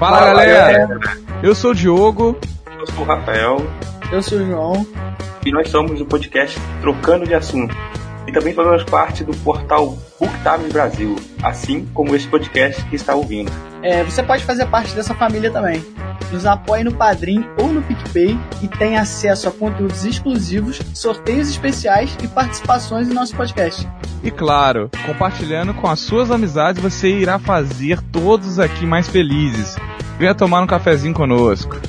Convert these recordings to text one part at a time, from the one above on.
Fala, Fala galera. galera! Eu sou o Diogo. Eu sou o Rafael. Eu sou o João. E nós somos do podcast Trocando de Assunto. E também fazemos parte do portal BookTime Brasil, assim como esse podcast que está ouvindo. É, você pode fazer parte dessa família também. Nos apoie no Padrim ou no PicPay e tem acesso a conteúdos exclusivos, sorteios especiais e participações em nosso podcast. E claro, compartilhando com as suas amizades, você irá fazer todos aqui mais felizes. Venha tomar um cafezinho conosco.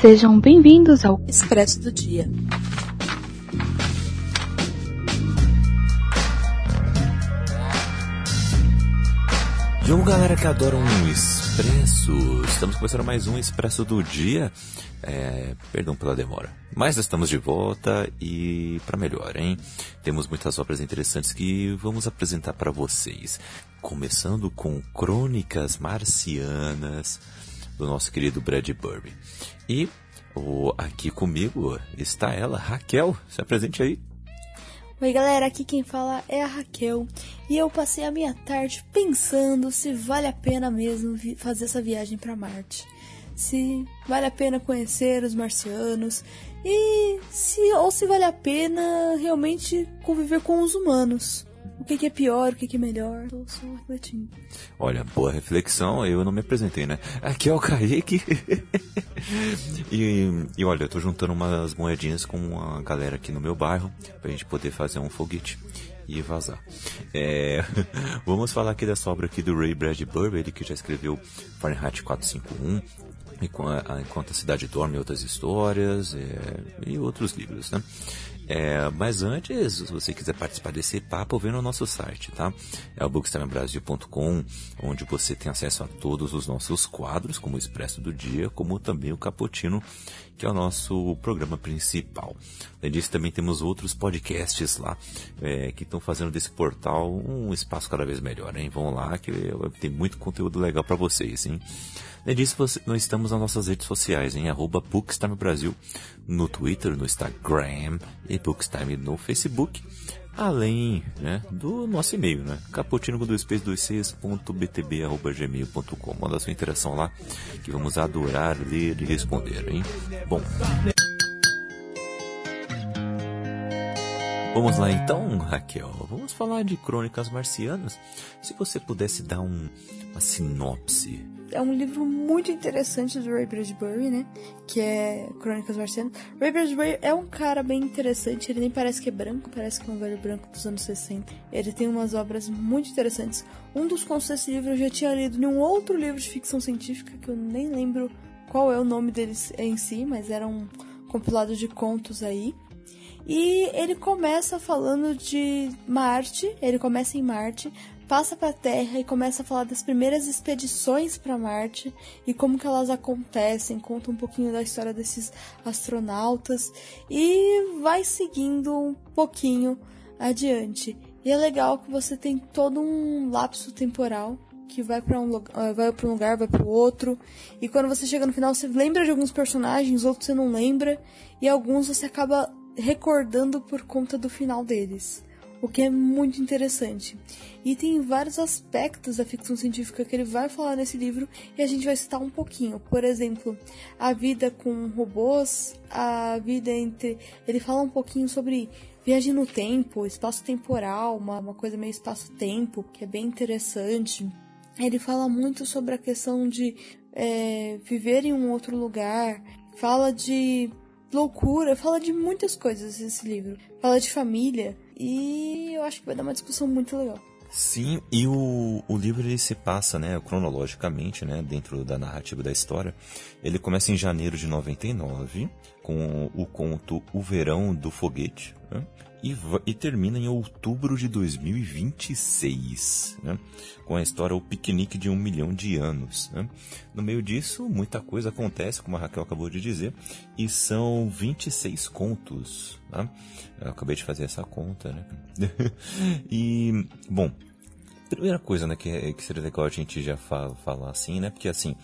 Sejam bem-vindos ao Expresso do Dia. Jogo galera que adora um expresso. Estamos começando mais um expresso do dia. É, perdão pela demora. Mas estamos de volta e para melhor, hein? Temos muitas obras interessantes que vamos apresentar para vocês. Começando com Crônicas Marcianas do nosso querido Brad Burby. E o, aqui comigo está ela, Raquel. Se apresente aí. Oi galera, aqui quem fala é a Raquel e eu passei a minha tarde pensando se vale a pena mesmo fazer essa viagem para Marte. Se vale a pena conhecer os marcianos e se ou se vale a pena realmente conviver com os humanos. O que, é pior, o que, é melhor? Tô só refletindo. Olha, boa reflexão, eu não me apresentei, né? Aqui é o Kaique. e, e olha, eu tô juntando umas moedinhas com a galera aqui no meu bairro pra gente poder fazer um foguete e vazar. É, vamos falar aqui dessa obra aqui do Ray Bradbury, ele que já escreveu Fahrenheit 451, Enquanto a Cidade Dorme Outras Histórias é, e outros livros, né? É, mas antes, se você quiser participar desse papo, vem no nosso site, tá? É o bookstimebrasil.com, onde você tem acesso a todos os nossos quadros, como o Expresso do Dia, como também o Caputino, que é o nosso programa principal. Além disso, também temos outros podcasts lá, é, que estão fazendo desse portal um espaço cada vez melhor, hein? Vão lá, que tem muito conteúdo legal para vocês, hein? Além disso, nós estamos nas nossas redes sociais, em arroba Bookstime Brasil, no Twitter, no Instagram e Bookstime no Facebook. Além né, do nosso e-mail, né? caputino do gmail.com. Manda sua interação lá, que vamos adorar ler e responder, hein? Bom. Vamos lá então, Raquel. Vamos falar de Crônicas Marcianas. Se você pudesse dar um, uma sinopse é um livro muito interessante do Ray Bradbury, né? Que é Crônicas Marcianas. Ray Bradbury é um cara bem interessante, ele nem parece que é branco, parece que é um velho branco dos anos 60. Ele tem umas obras muito interessantes. Um dos contos desse livro eu já tinha lido em um outro livro de ficção científica, que eu nem lembro qual é o nome deles em si, mas era um compilado de contos aí. E ele começa falando de Marte, ele começa em Marte, passa para a Terra e começa a falar das primeiras expedições para Marte e como que elas acontecem, conta um pouquinho da história desses astronautas e vai seguindo um pouquinho adiante. E é legal que você tem todo um lapso temporal que vai para um, uh, vai para um lugar, vai para o outro. E quando você chega no final, você lembra de alguns personagens, outros você não lembra, e alguns você acaba recordando por conta do final deles o que é muito interessante. E tem vários aspectos da ficção científica que ele vai falar nesse livro e a gente vai citar um pouquinho. Por exemplo, a vida com robôs, a vida entre. Ele fala um pouquinho sobre viagem no tempo, espaço temporal, uma, uma coisa meio espaço-tempo, que é bem interessante. Ele fala muito sobre a questão de é, viver em um outro lugar, fala de loucura, fala de muitas coisas esse livro. Fala de família, e eu acho que vai dar uma discussão muito legal. Sim, e o, o livro ele se passa, né, cronologicamente, né, dentro da narrativa da história. Ele começa em janeiro de 99, com o conto O Verão do Foguete, né, e, e, termina em outubro de 2026, né? com a história O Piquenique de um Milhão de Anos. Né? No meio disso, muita coisa acontece, como a Raquel acabou de dizer, e são 26 contos. Né? Eu acabei de fazer essa conta. Né? e, bom, primeira coisa né, que, é, que seria legal a gente já fa falar assim, né? porque assim.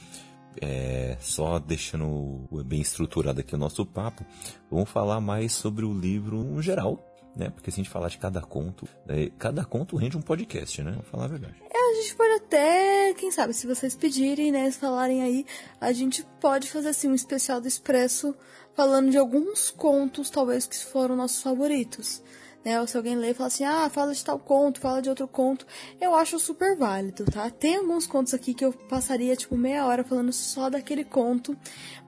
É, só deixando bem estruturado aqui o nosso papo, vamos falar mais sobre o livro em geral, né? Porque se a gente falar de cada conto, né, cada conto rende um podcast, né? Vou falar a verdade. É, a gente pode até, quem sabe, se vocês pedirem, né, se falarem aí, a gente pode fazer assim um especial do Expresso falando de alguns contos, talvez que foram nossos favoritos né? Ou se alguém lê e fala assim, ah, fala de tal conto, fala de outro conto, eu acho super válido, tá? Tem alguns contos aqui que eu passaria, tipo, meia hora falando só daquele conto,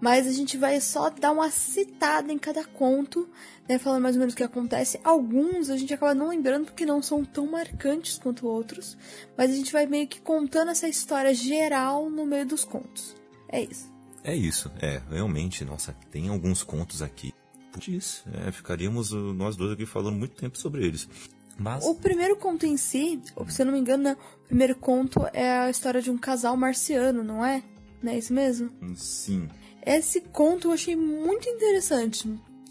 mas a gente vai só dar uma citada em cada conto, né? Falando mais ou menos o que acontece. Alguns a gente acaba não lembrando porque não são tão marcantes quanto outros, mas a gente vai meio que contando essa história geral no meio dos contos. É isso. É isso, é, realmente, nossa, tem alguns contos aqui disso. É, ficaríamos uh, nós dois aqui falando muito tempo sobre eles. Mas... O primeiro conto em si, se eu não me engano, né, o primeiro conto é a história de um casal marciano, não é? Não é isso mesmo? Sim. Esse conto eu achei muito interessante.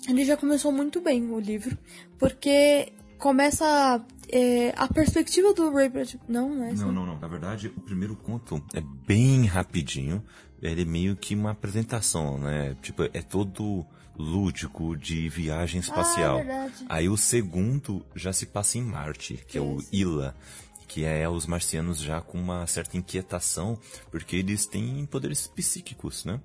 Ele já começou muito bem o livro, porque começa é, a perspectiva do Ray Bradbury. Não, não é Não, não, não. Na verdade, o primeiro conto é bem rapidinho. Ele é meio que uma apresentação, né? Tipo, é todo lúdico de viagem espacial. Ah, Aí o segundo já se passa em Marte, que é o Ila que é os marcianos já com uma certa inquietação, porque eles têm poderes psíquicos, né?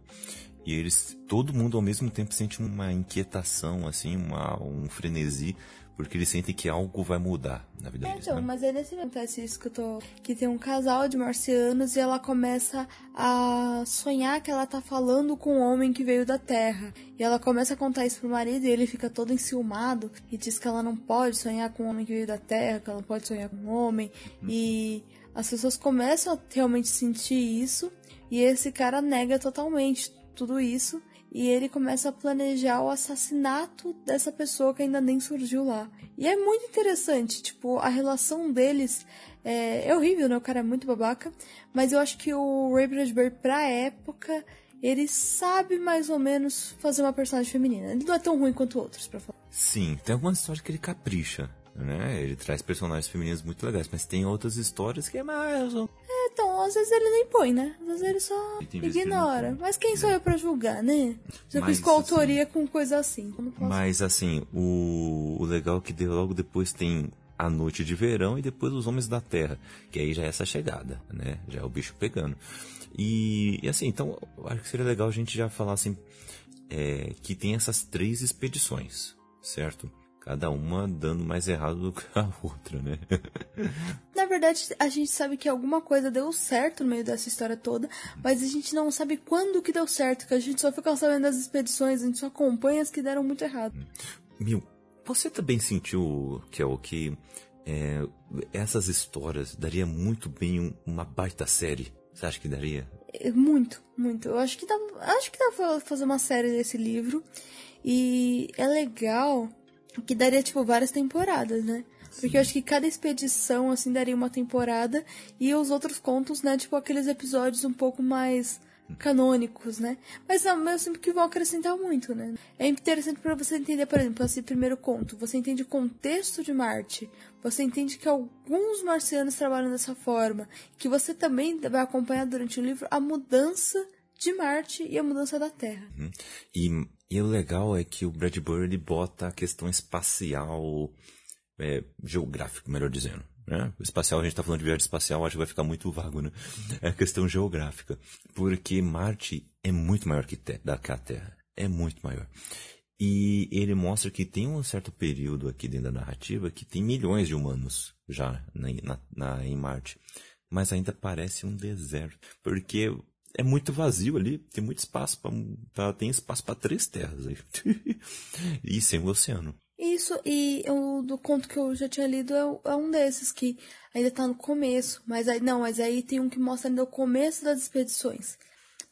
E eles, todo mundo ao mesmo tempo sente uma inquietação, assim, uma, um frenesi porque eles sentem que algo vai mudar na vida é, deles. Então, né? mas é nesse acontece isso que eu tô. Que tem um casal de marcianos e ela começa a sonhar que ela tá falando com um homem que veio da Terra. E ela começa a contar isso pro marido e ele fica todo enciumado e diz que ela não pode sonhar com um homem que veio da Terra, que ela não pode sonhar com um homem. Uhum. E as pessoas começam a realmente sentir isso e esse cara nega totalmente tudo isso e ele começa a planejar o assassinato dessa pessoa que ainda nem surgiu lá. E é muito interessante, tipo, a relação deles é, é horrível, né? O cara é muito babaca, mas eu acho que o Ray Bradbury, pra época, ele sabe mais ou menos fazer uma personagem feminina. Ele não é tão ruim quanto outros, pra falar. Sim, tem algumas histórias que ele capricha né? Ele traz personagens femininos muito legais, mas tem outras histórias que é mais. É, então, às vezes ele nem põe, né? Às vezes ele só ignora. Mas quem sou eu pra julgar, né? Já fiz coautoria assim, com coisa assim. Mas assim, o, o legal é que logo depois tem a noite de verão e depois os homens da terra, que aí já é essa chegada, né? Já é o bicho pegando. E, e assim, então, acho que seria legal a gente já falar assim, é, que tem essas três expedições, certo? Cada uma dando mais errado do que a outra, né? Na verdade, a gente sabe que alguma coisa deu certo no meio dessa história toda, mas a gente não sabe quando que deu certo, que a gente só fica sabendo das expedições, a gente só acompanha as que deram muito errado. Mil, você também sentiu, que é o que é, essas histórias daria muito bem uma baita série? Você acha que daria? É, muito, muito. Eu acho que dá, acho que dá pra fazer uma série desse livro. E é legal que daria, tipo, várias temporadas, né? Sim. Porque eu acho que cada expedição, assim, daria uma temporada. E os outros contos, né? Tipo, aqueles episódios um pouco mais canônicos, né? Mas ao mesmo tempo que vão acrescentar muito, né? É interessante para você entender, por exemplo, esse primeiro conto. Você entende o contexto de Marte. Você entende que alguns marcianos trabalham dessa forma. Que você também vai acompanhar durante o livro a mudança de Marte e a mudança da Terra. Uhum. E, e, o legal é que o Bradbury ele bota a questão espacial, é, geográfica, melhor dizendo. Né? Espacial, a gente está falando de viagem espacial, acho que vai ficar muito vago, né? É a questão geográfica. Porque Marte é muito maior que, da, que a Terra. É muito maior. E ele mostra que tem um certo período aqui dentro da narrativa que tem milhões de humanos já na, na, na em Marte. Mas ainda parece um deserto. Porque é muito vazio ali, tem muito espaço para tem espaço para três terras aí. e sem o oceano. Isso, e o do conto que eu já tinha lido é, é, um desses que ainda tá no começo, mas aí não, mas aí tem um que mostra ainda o começo das expedições.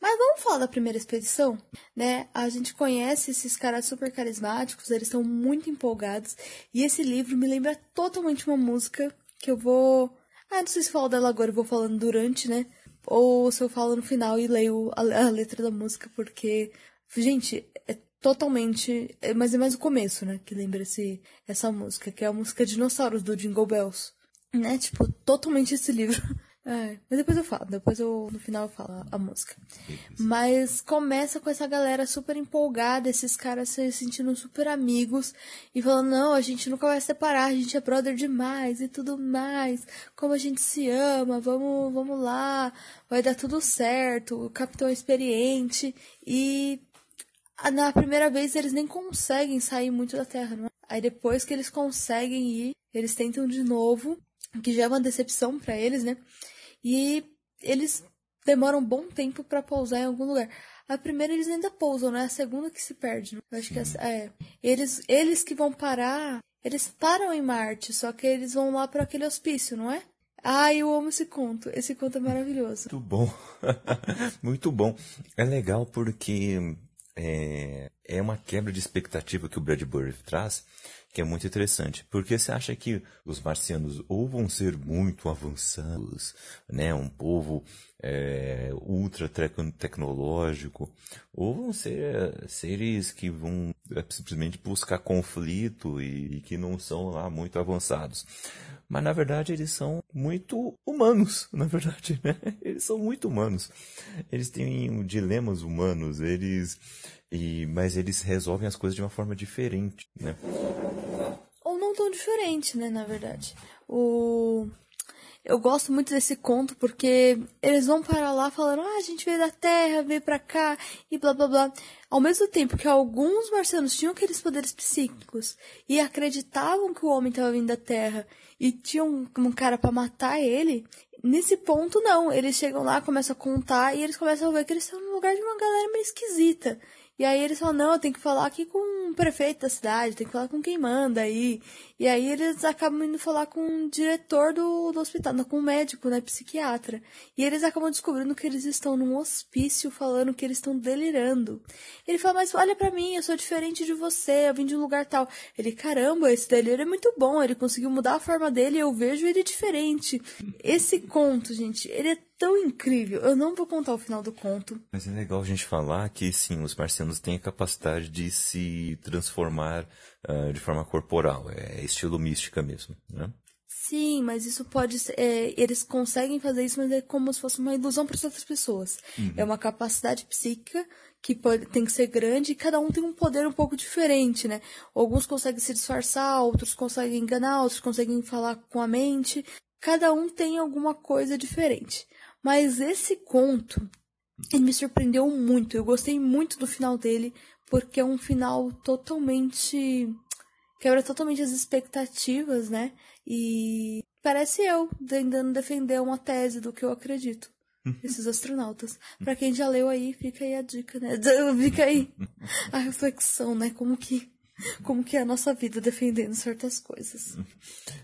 Mas vamos falar da primeira expedição, né? A gente conhece esses caras super carismáticos, eles estão muito empolgados, e esse livro me lembra totalmente uma música que eu vou ah, não sei se falo dela agora, eu vou falando durante, né? Ou se eu falo no final e leio a, a letra da música, porque, gente, é totalmente. É, mas é mais o começo, né? Que lembra esse, essa música, que é a música Dinossauros do Jingle Bells. Né? Tipo, totalmente esse livro. É, mas depois eu falo, depois eu, no final eu falo a música. Mas começa com essa galera super empolgada, esses caras se sentindo super amigos e falando, não, a gente nunca vai separar, a gente é brother demais e tudo mais, como a gente se ama, vamos, vamos lá, vai dar tudo certo, o capitão é experiente e na primeira vez eles nem conseguem sair muito da Terra, não é? Aí depois que eles conseguem ir, eles tentam de novo, que já é uma decepção para eles, né? E eles demoram um bom tempo para pousar em algum lugar. A primeira eles ainda pousam, né? A segunda que se perde. Né? Eu acho que é, eles eles que vão parar, eles param em Marte, só que eles vão lá para aquele hospício, não é? Ah, eu amo esse conto. Esse conto é maravilhoso. Muito bom. Muito bom. É legal porque é, é uma quebra de expectativa que o Bradbury traz, que é muito interessante. Porque você acha que os marcianos ou vão ser muito avançados, né, um povo é, ultra tecnológico, ou vão ser seres que vão é, simplesmente buscar conflito e, e que não são lá muito avançados. Mas na verdade eles são muito humanos, na verdade, né? Eles são muito humanos. Eles têm dilemas humanos, eles e mas eles resolvem as coisas de uma forma diferente, né? Ou não tão diferente, né, na verdade. O eu gosto muito desse conto porque eles vão para lá falando, ah, a gente veio da Terra, veio pra cá e blá blá blá. Ao mesmo tempo que alguns marcianos tinham aqueles poderes psíquicos e acreditavam que o homem estava vindo da Terra e tinham um, um cara para matar ele, nesse ponto não. Eles chegam lá, começam a contar e eles começam a ver que eles estão no lugar de uma galera meio esquisita. E aí eles falam, não, tem que falar aqui com o prefeito da cidade, tem que falar com quem manda aí. E aí eles acabam indo falar com o diretor do, do hospital, não, com o médico, né, psiquiatra. E eles acabam descobrindo que eles estão num hospício falando que eles estão delirando. Ele fala, mas olha para mim, eu sou diferente de você, eu vim de um lugar tal. Ele, caramba, esse delírio é muito bom, ele conseguiu mudar a forma dele eu vejo ele diferente. Esse conto, gente, ele é tão incrível. Eu não vou contar o final do conto. Mas é legal a gente falar que sim, os marcianos têm a capacidade de se transformar uh, de forma corporal. É estilo mística mesmo, né? Sim, mas isso pode ser. É, eles conseguem fazer isso, mas é como se fosse uma ilusão para outras pessoas. Uhum. É uma capacidade psíquica que pode, tem que ser grande e cada um tem um poder um pouco diferente, né? Alguns conseguem se disfarçar, outros conseguem enganar, outros conseguem falar com a mente. Cada um tem alguma coisa diferente. Mas esse conto, ele me surpreendeu muito. Eu gostei muito do final dele, porque é um final totalmente. quebra totalmente as expectativas, né? E parece eu tentando defender uma tese do que eu acredito. Esses astronautas. Pra quem já leu aí, fica aí a dica, né? Fica aí a reflexão, né? Como que como que é a nossa vida defendendo certas coisas.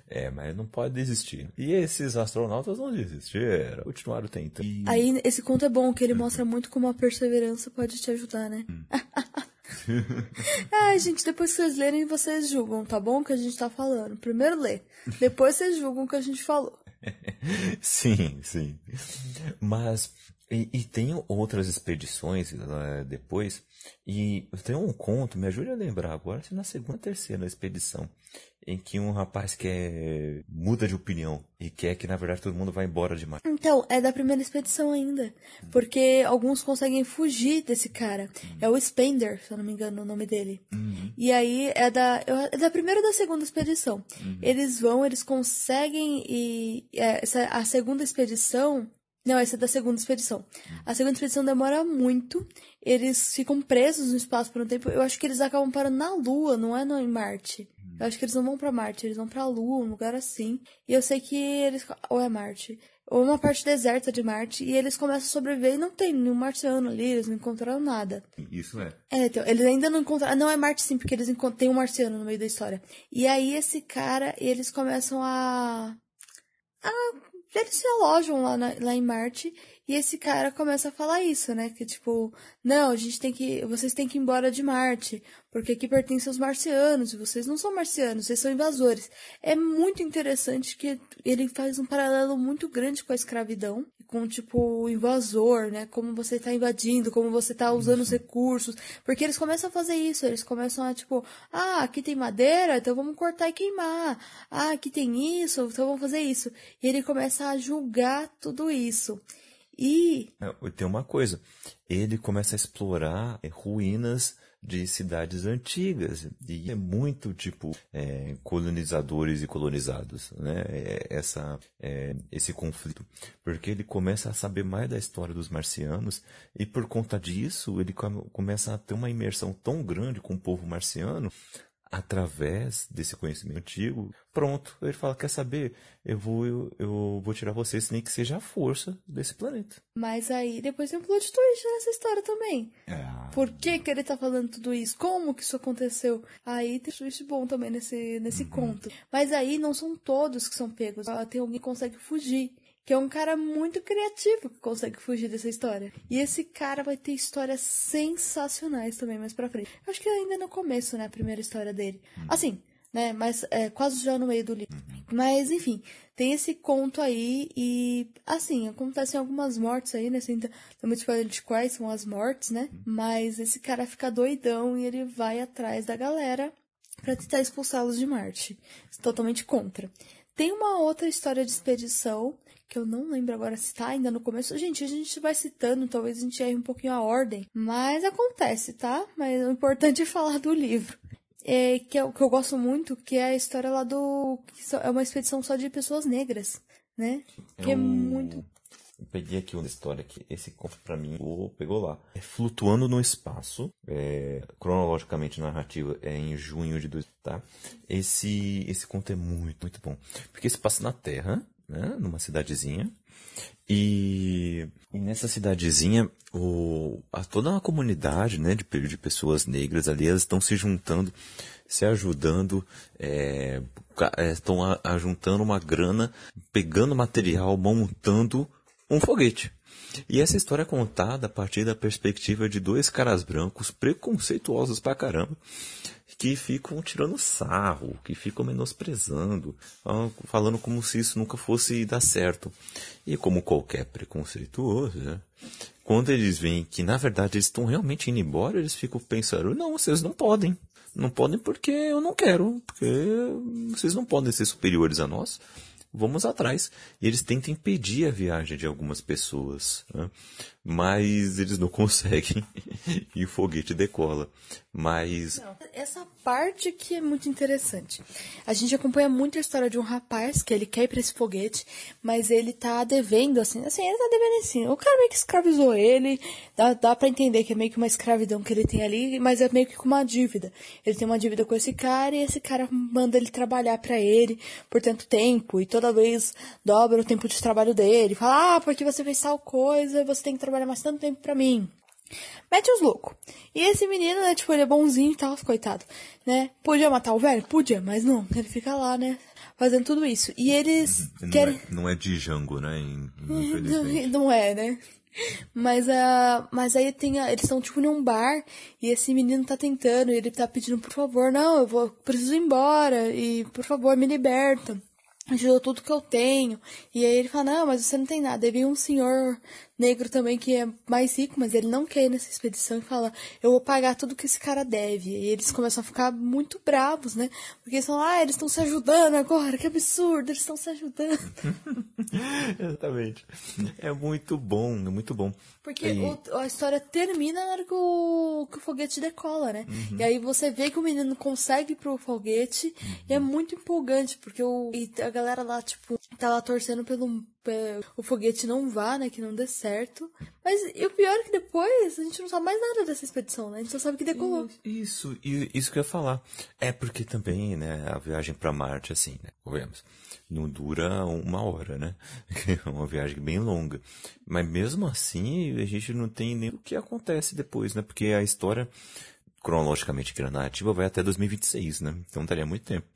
É, mas não pode desistir. E esses astronautas não desistiram, continuaram tentando. E... Aí esse conto é bom, que ele mostra muito como a perseverança pode te ajudar, né? Hum. Ai, gente, depois que vocês lerem, vocês julgam, tá bom? O que a gente tá falando. Primeiro lê, depois vocês julgam o que a gente falou. sim, sim. Mas, e, e tem outras expedições uh, depois e tem um conto, me ajude a lembrar agora, se na segunda ou terceira expedição, em que um rapaz quer muda de opinião e quer que na verdade todo mundo vá embora demais. Então, é da primeira expedição ainda, porque alguns conseguem fugir desse cara. Uhum. É o Spender, se eu não me engano o nome dele. Uhum. E aí é da é da primeira ou da segunda expedição. Uhum. Eles vão, eles conseguem e é, a segunda expedição não, essa é da segunda expedição. A segunda expedição demora muito. Eles ficam presos no espaço por um tempo. Eu acho que eles acabam parando na Lua, não é no, em Marte. Eu acho que eles não vão para Marte, eles vão pra Lua, um lugar assim. E eu sei que eles. Ou é Marte. Ou uma parte deserta de Marte. E eles começam a sobreviver e não tem nenhum marciano ali, eles não encontraram nada. Isso é. É, então, eles ainda não encontraram. Não é Marte sim, porque eles têm um marciano no meio da história. E aí esse cara, eles começam a. a eles se alojam lá, na, lá em Marte E esse cara começa a falar isso, né? Que tipo, não, a gente tem que. Vocês têm que ir embora de Marte. Porque aqui pertencem aos marcianos. E vocês não são marcianos, vocês são invasores. É muito interessante que ele faz um paralelo muito grande com a escravidão. Com, tipo, o invasor, né? Como você tá invadindo, como você tá usando os recursos. Porque eles começam a fazer isso. Eles começam a, tipo, ah, aqui tem madeira, então vamos cortar e queimar. Ah, aqui tem isso, então vamos fazer isso. E ele começa a julgar tudo isso. E. É, tem uma coisa. Ele começa a explorar é, ruínas de cidades antigas e é muito tipo é, colonizadores e colonizados, né? É, essa é, esse conflito, porque ele começa a saber mais da história dos marcianos e por conta disso ele come, começa a ter uma imersão tão grande com o povo marciano através desse conhecimento antigo, pronto, ele fala, quer saber, eu vou, eu, eu vou tirar vocês, nem que seja a força desse planeta. Mas aí depois tem um plot twist nessa história também. É. Por que que ele tá falando tudo isso? Como que isso aconteceu? Aí tem um twist bom também nesse, nesse uhum. conto. Mas aí não são todos que são pegos, tem alguém que consegue fugir que é um cara muito criativo que consegue fugir dessa história. E esse cara vai ter histórias sensacionais também mais pra frente. Eu acho que ainda no começo, né, a primeira história dele. Uhum. Assim, né, mas é, quase já no meio do livro. Uhum. Mas, enfim, tem esse conto aí e, assim, acontecem algumas mortes aí, né, sem também spoiler de quais são as mortes, né, uhum. mas esse cara fica doidão e ele vai atrás da galera para tentar expulsá-los de Marte. Totalmente contra. Tem uma outra história de expedição que eu não lembro agora se tá ainda no começo. Gente, a gente vai citando, talvez a gente erre um pouquinho a ordem, mas acontece, tá? Mas o importante é falar do livro. É, que é o que eu gosto muito, que é a história lá do. que é uma expedição só de pessoas negras, né? Que é, é muito. Eu peguei aqui uma história que esse conto para mim pegou lá. É Flutuando no Espaço, é, cronologicamente narrativa é em junho de 2000, tá? Esse, esse conto é muito, muito bom. Porque se passa na Terra, né, numa cidadezinha. E, e nessa cidadezinha, o, a, toda uma comunidade né, de, de pessoas negras ali, elas estão se juntando, se ajudando, é, estão juntando uma grana, pegando material, montando um foguete. E essa história é contada a partir da perspectiva de dois caras brancos preconceituosos pra caramba, que ficam tirando sarro, que ficam menosprezando, falando como se isso nunca fosse dar certo. E como qualquer preconceituoso, né? quando eles veem que na verdade eles estão realmente indo embora, eles ficam pensando, não, vocês não podem. Não podem porque eu não quero, porque vocês não podem ser superiores a nós vamos atrás. E eles tentam impedir a viagem de algumas pessoas, né? mas eles não conseguem e o foguete decola. Mas. Não, essa parte que é muito interessante. A gente acompanha muito a história de um rapaz que ele quer ir pra esse foguete, mas ele tá devendo, assim, assim, ele tá devendo assim. O cara meio que escravizou ele, dá, dá pra entender que é meio que uma escravidão que ele tem ali, mas é meio que com uma dívida. Ele tem uma dívida com esse cara e esse cara manda ele trabalhar para ele por tanto tempo e toda vez dobra o tempo de trabalho dele. Fala, ah, porque você fez tal coisa, você tem que trabalhar mais tanto tempo para mim. Mete os loucos. E esse menino, né, tipo, ele é bonzinho e tal, coitado, né? Podia matar o velho? Podia, mas não. Ele fica lá, né? Fazendo tudo isso. E eles não querem... É, não é de Django, né? Infelizmente. Não é, né? Mas, uh, mas aí tem a, eles estão tipo num bar e esse menino tá tentando e ele tá pedindo por favor, não, eu vou preciso ir embora e por favor me liberta ajudou tudo que eu tenho. E aí ele fala, não, mas você não tem nada. Aí vem um senhor negro também que é mais rico, mas ele não quer ir nessa expedição e fala, eu vou pagar tudo que esse cara deve. E eles começam a ficar muito bravos, né? Porque eles falam, ah, eles estão se ajudando agora, que absurdo, eles estão se ajudando. Exatamente. É muito bom, é muito bom. Porque e... o, a história termina na hora que o, que o foguete decola, né? Uhum. E aí você vê que o menino consegue ir pro foguete uhum. e é muito empolgante, porque o, a galera lá, tipo, tá lá torcendo pelo o foguete não vá, né? Que não dê certo. Mas e o pior é que depois a gente não sabe mais nada dessa expedição, né? A gente só sabe que decolou. Isso, isso que eu ia falar. É porque também, né, a viagem para Marte, assim, né? Vemos, não dura uma hora, né? É uma viagem bem longa. Mas mesmo assim, a gente não tem nem o que acontece depois, né? Porque a história cronologicamente que narrativa vai até 2026, né? Então daria muito tempo.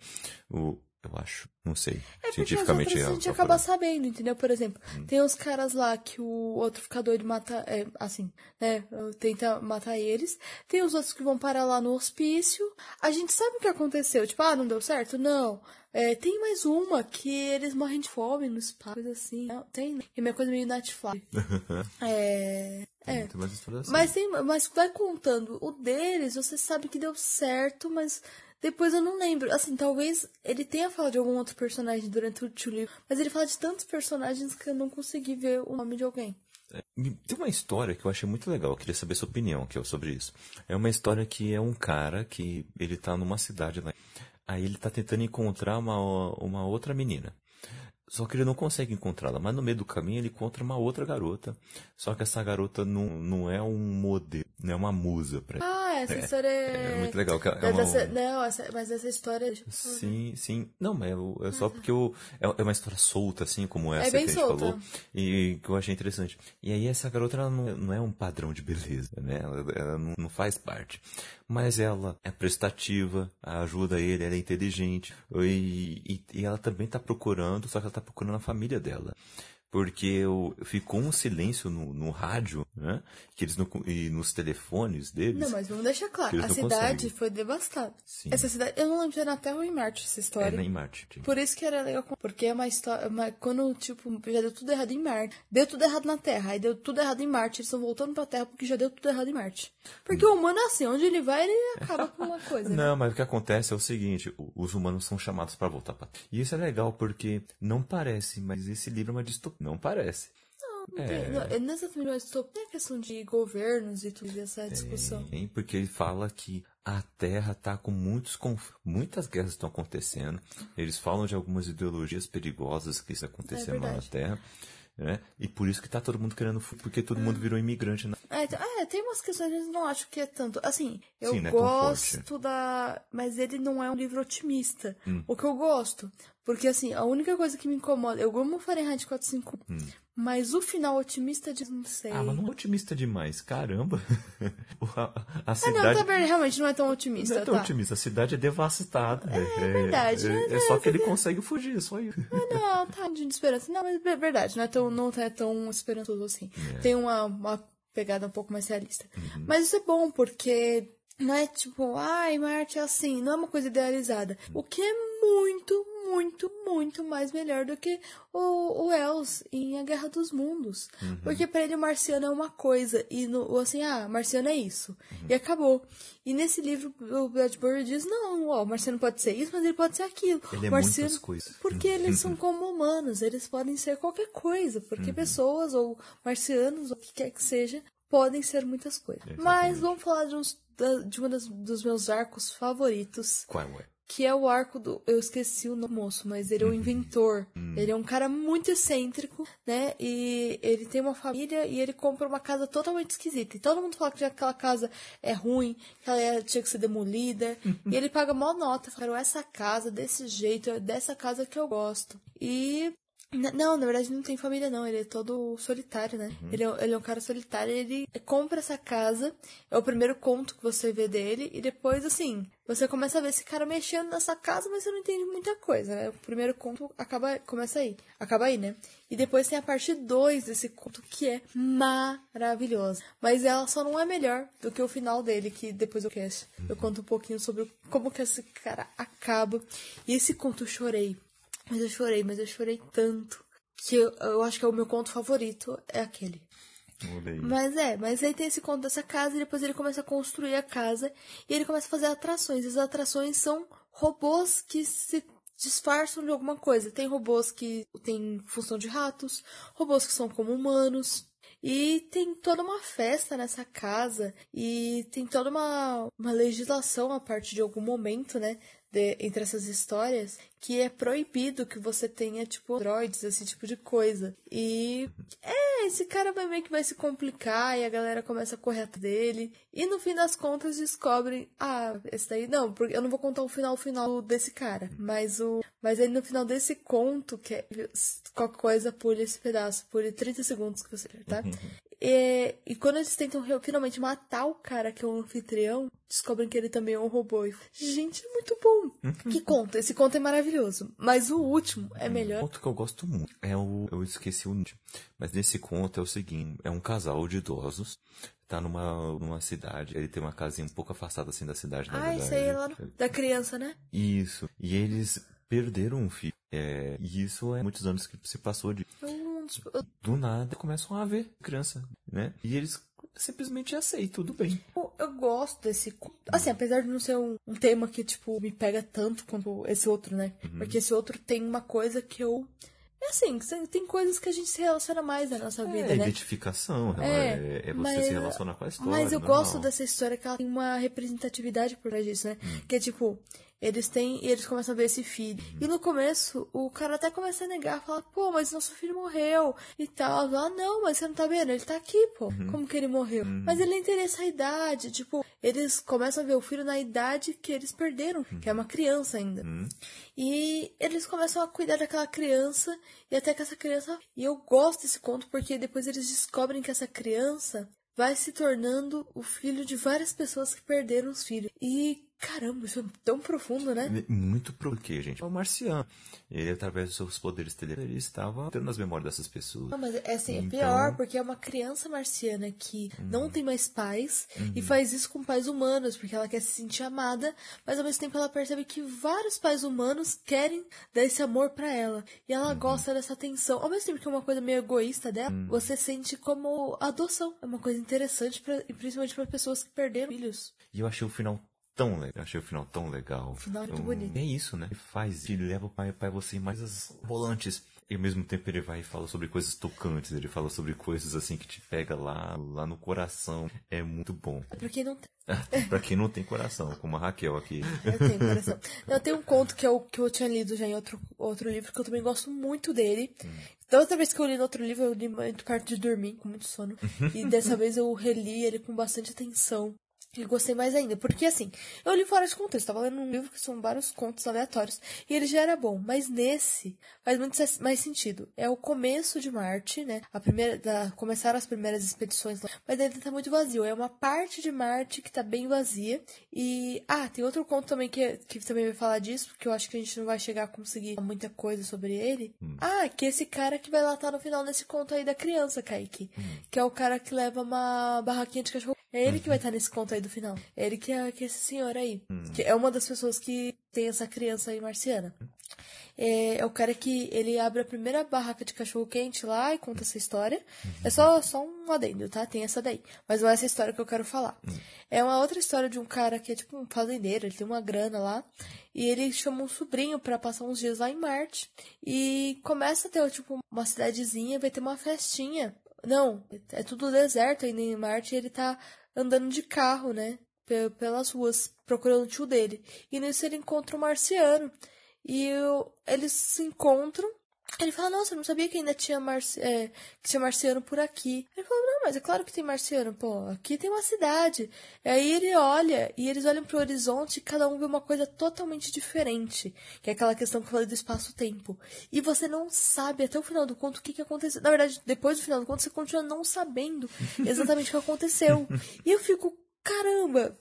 O, Eu acho. Não sei. É porque Cientificamente as outras a gente é acaba sabendo, entendeu? Por exemplo, Hum. tem os caras lá que o outro fica doido mata, é, assim, né? Tenta matar eles. Tem os outros que vão parar lá no hospício. A gente sabe o que aconteceu. Tipo, ah, não deu certo? Não. É, tem mais uma que eles morrem de fome no espaço, coisa assim. Não, tem, né? É minha coisa meio Netflix. é. É. Tem mais história assim. Mas, tem, mas vai contando. O deles, você sabe que deu certo, mas depois eu não lembro. Assim, talvez ele tenha falado de algum outro personagem durante o livro, mas ele fala de tantos personagens que eu não consegui ver o nome de alguém. Tem uma história que eu achei muito legal, eu queria saber sua opinião que é sobre isso. É uma história que é um cara que ele tá numa cidade lá. Aí ele tá tentando encontrar uma, uma outra menina. Só que ele não consegue encontrá-la, mas no meio do caminho ele encontra uma outra garota. Só que essa garota não, não é um modelo, não é uma musa pra ele. Ah, essa história é. É muito legal. É É uma, dessa- Não, essa- mas essa história. eu falar. Sim, sim. Não, mas eu- é só porque eu, é é uma história solta, assim, como essa É que a gente solta. falou. E que eu achei interessante. E aí essa garota, ela não, não é um padrão de beleza, né? Ela, ela não, não faz parte. Mas ela é prestativa, ajuda ele, ela é inteligente. E, e, e ela também tá procurando, só que ela tá procurando a família dela. Porque eu, ficou um silêncio no, no rádio, né? Que eles não, e nos telefones deles. Não, mas vamos deixar claro. A cidade conseguem. foi devastada. Sim. Essa cidade. Eu não lembro se é na Terra ou em Marte essa É história. nem Marte. Por isso que era legal, porque é uma história. Uma, quando, tipo, já deu tudo errado em Marte. Deu tudo errado na Terra, aí deu tudo errado em Marte. Eles estão voltando pra Terra porque já deu tudo errado em Marte. Porque o humano é assim, onde ele vai, ele acaba com uma coisa. né? Não, mas o que acontece é o seguinte, os humanos são chamados para voltar para E isso é legal porque não parece, mas esse livro é uma distopia. Não parece. Não tem- não, é exatamente uma distopia, é questão de governos e tudo essa discussão. Hein? Porque ele fala que a Terra tá com muitos conf... muitas guerras estão acontecendo. Eles falam de algumas ideologias perigosas que estão acontecendo lá na. Terra. Né? E por isso que tá todo mundo querendo porque todo mundo virou imigrante. Né? É, então- é, tem umas questões que eu não acho que é tanto. Assim, eu Sim, é gosto da. Mas ele não é um livro otimista. Hum. O que eu gosto. Porque, assim, a única coisa que me incomoda. Eu amo Fahrenheit 451. Mas o final otimista de. Não sei. Hum. Ah, mas não é otimista demais, caramba. a, a Ah, não, cidade tá realmente não é tão otimista, não é tão tá? otimista, a cidade é devastada. É, verdade, É, né? é só que ele consegue fugir, é só isso. Não, tá de esperança. Não, mas é verdade, não é tão, não é tão esperançoso assim. É. Tem uma, uma pegada um pouco mais realista. Uhum. Mas isso é bom, porque não é tipo, ai, Marte é assim, não é uma coisa idealizada. O que é muito, muito, muito mais melhor do que o, o Els em A Guerra dos Mundos. Uhum. Porque pra ele o marciano é uma coisa, e no, assim, ah, marciano é isso. Uhum. E acabou. E nesse livro, o Bradbury diz, não, ó, o marciano pode ser isso, mas ele pode ser aquilo. Ele é marciano, muitas coisas. Porque eles são como humanos, eles podem ser qualquer coisa, Uhum. porque pessoas ou marcianos, ou o que quer que seja, podem ser muitas coisas. Exatamente. Mas vamos falar de, uns, de um dos meus arcos favoritos, Qual é? Que é o arco do. Eu esqueci o nome do moço, mas ele é o inventor. Ele é um cara muito excêntrico, né? E ele tem uma família e ele compra uma casa totalmente esquisita. E todo mundo fala que aquela casa é ruim, que ela é- tinha que ser demolida. e ele paga mó nota. Fala, essa casa desse jeito, é dessa casa que eu gosto. E. Não, na verdade não tem família não, ele é todo solitário, né? Ele, é, ele é um cara solitário, ele compra essa casa, é o primeiro conto que você vê dele, e depois, assim, você começa a ver esse cara mexendo nessa casa, mas você não entende muita coisa, né? O primeiro conto acaba, começa aí, acaba aí, né? E depois tem a parte 2 desse conto, que é maravilhosa. Mas ela só não é melhor do que o final dele, que depois eu. Eu conto um pouquinho sobre como que esse cara acaba. E esse conto eu chorei. Mas eu chorei, mas eu chorei tanto. Que eu, eu acho que é o meu conto favorito, é aquele. Olha aí. Mas é, mas aí tem esse conto dessa casa e depois ele começa a construir a casa e ele começa a fazer atrações. As atrações são robôs que se disfarçam de alguma coisa. Tem robôs que têm função de ratos, robôs que são como humanos. E tem toda uma festa nessa casa e tem toda uma, uma legislação a partir de algum momento, né? de- entre essas histórias, que é proibido que você tenha, tipo, droids, esse tipo de coisa. E é, esse cara vai meio que vai se complicar e a galera começa a correr atrás dele. E no fim das contas descobrem, ah, esse daí, não, porque eu não vou contar o final final desse cara. Mas o. Mas aí no final desse conto, que é qualquer coisa, pule esse pedaço, pule 30 segundos que você tá? E, e quando eles tentam finalmente matar o cara que é o anfitrião, descobrem que ele também é um robô. E, gente, é muito bom. que conto? Esse conto é maravilhoso. Mas o último é Um melhor. conto que eu gosto muito é o. Eu esqueci o nome. Mas nesse conto é o seguinte: é um casal de idosos. Tá numa, numa cidade. Ele tem uma casinha um pouco afastada assim da cidade, na Ah, verdade. isso aí é lá no... da criança, né? Isso. E eles perderam um filho. É, e isso é muitos anos que se passou de. Dos- Do nada começam a ver criança, né? E eles simplesmente aceitam, tudo bem. Eu, eu gosto desse. Assim, apesar de não ser um, um tema que, tipo, me pega tanto quanto esse outro, né? Porque esse outro tem uma coisa que eu. É assim, tem- coisas que a gente se relaciona mais na nossa vida, É né? identificação, É, é, é você mas- se relacionar com a história. Mas eu normal. gosto dessa história que ela tem uma representatividade por trás disso, né? Hum. Que é tipo, eles têm. E eles começam a ver esse filho. E no começo, o cara até começa a negar, fala, pô, mas nosso filho morreu e tal. Ah, não, mas você não tá vendo? Ele tá aqui, pô. Uhum. Como que ele morreu? Mas ele nem tem essa idade. Tipo, eles começam a ver o filho na idade que eles perderam, que é uma criança ainda. Uhum. E eles começam a cuidar daquela criança e até que essa criança. E eu gosto desse conto porque depois eles descobrem que essa criança vai se tornando o filho de várias pessoas que perderam os filhos. E caramba, isso é tão profundo, né? É Muito porque, gente, é o marciano. Ele, através dos seus poderes telepáticos, ele estava tendo as memórias dessas pessoas. Não, mas é assim, é Então- pior, porque é uma criança marciana que não tem mais pais e faz isso com pais humanos, porque ela quer se sentir amada, mas ao mesmo tempo ela percebe que vários pais humanos querem dar esse amor pra ela. E ela gosta dessa atenção. Ao mesmo tempo que é uma coisa meio egoísta dela, você sente como adoção. É uma coisa interessante, pra, principalmente para pessoas que perderam filhos. E eu achei o final tão legal. Achei o final tão legal. O final é muito bonito. É isso, né? Ele faz, ele leva o pai para você mais as volantes. E ao mesmo tempo ele vai e fala sobre coisas tocantes. Ele fala sobre coisas assim que te pega lá, lá no coração. É muito bom. Pra quem não tem. pra quem não tem coração, como a Raquel aqui. Eu tenho coração. Eu tenho um conto que eu, que eu tinha lido já em outro, outro livro, que eu também gosto muito dele. Da outra vez que eu li no outro livro, eu li muito perto de dormir, com muito sono. E dessa vez eu reli ele com bastante atenção. E gostei mais ainda, porque assim, eu li fora de contexto, tava lendo um livro que são vários contos aleatórios, e ele já era bom, mas nesse faz muito mais sentido. É o começo de Marte, né? A primeira, da, começaram as primeiras expedições lá, mas ele tá muito vazio. É uma parte de Marte que tá bem vazia. E, ah, tem outro conto também que, que também vai falar disso, porque eu acho que a gente não vai chegar a conseguir muita coisa sobre ele. Ah, que esse cara que vai lá tá no final nesse conto aí da criança, Kaique. Que é o cara que leva uma barraquinha de cachorro. É ele que vai estar nesse conto aí do final. É ele que é, que é esse senhor aí. Que é uma das pessoas que tem essa criança aí marciana. É, é o cara que ele abre a primeira barraca de cachorro quente lá e conta essa história. É só, só um adendo, tá? Tem essa daí. Mas não é essa história que eu quero falar. É uma outra história de um cara que é tipo um fazendeiro, ele tem uma grana lá. E ele chama um sobrinho pra passar uns dias lá em Marte. E começa a ter, tipo, uma cidadezinha, vai ter uma festinha. Não, é tudo deserto ainda em Marte ele tá andando de carro, né? pe- Pelas ruas, procurando o tio dele. E nisso ele encontra um marciano. E eles se encontram. Ele fala, nossa, eu não sabia que ainda tinha, marci é, que tinha marciano por aqui. Ele falou, não, mas é claro que tem marciano, pô, aqui tem uma cidade. E aí ele olha, e eles olham pro horizonte e cada um vê uma coisa totalmente diferente. Que é aquela questão que eu falei do espaço-tempo. E você não sabe até o final do conto o que, que aconteceu. Na verdade, depois do final do conto, você continua não sabendo exatamente o que aconteceu. E eu fico, caramba,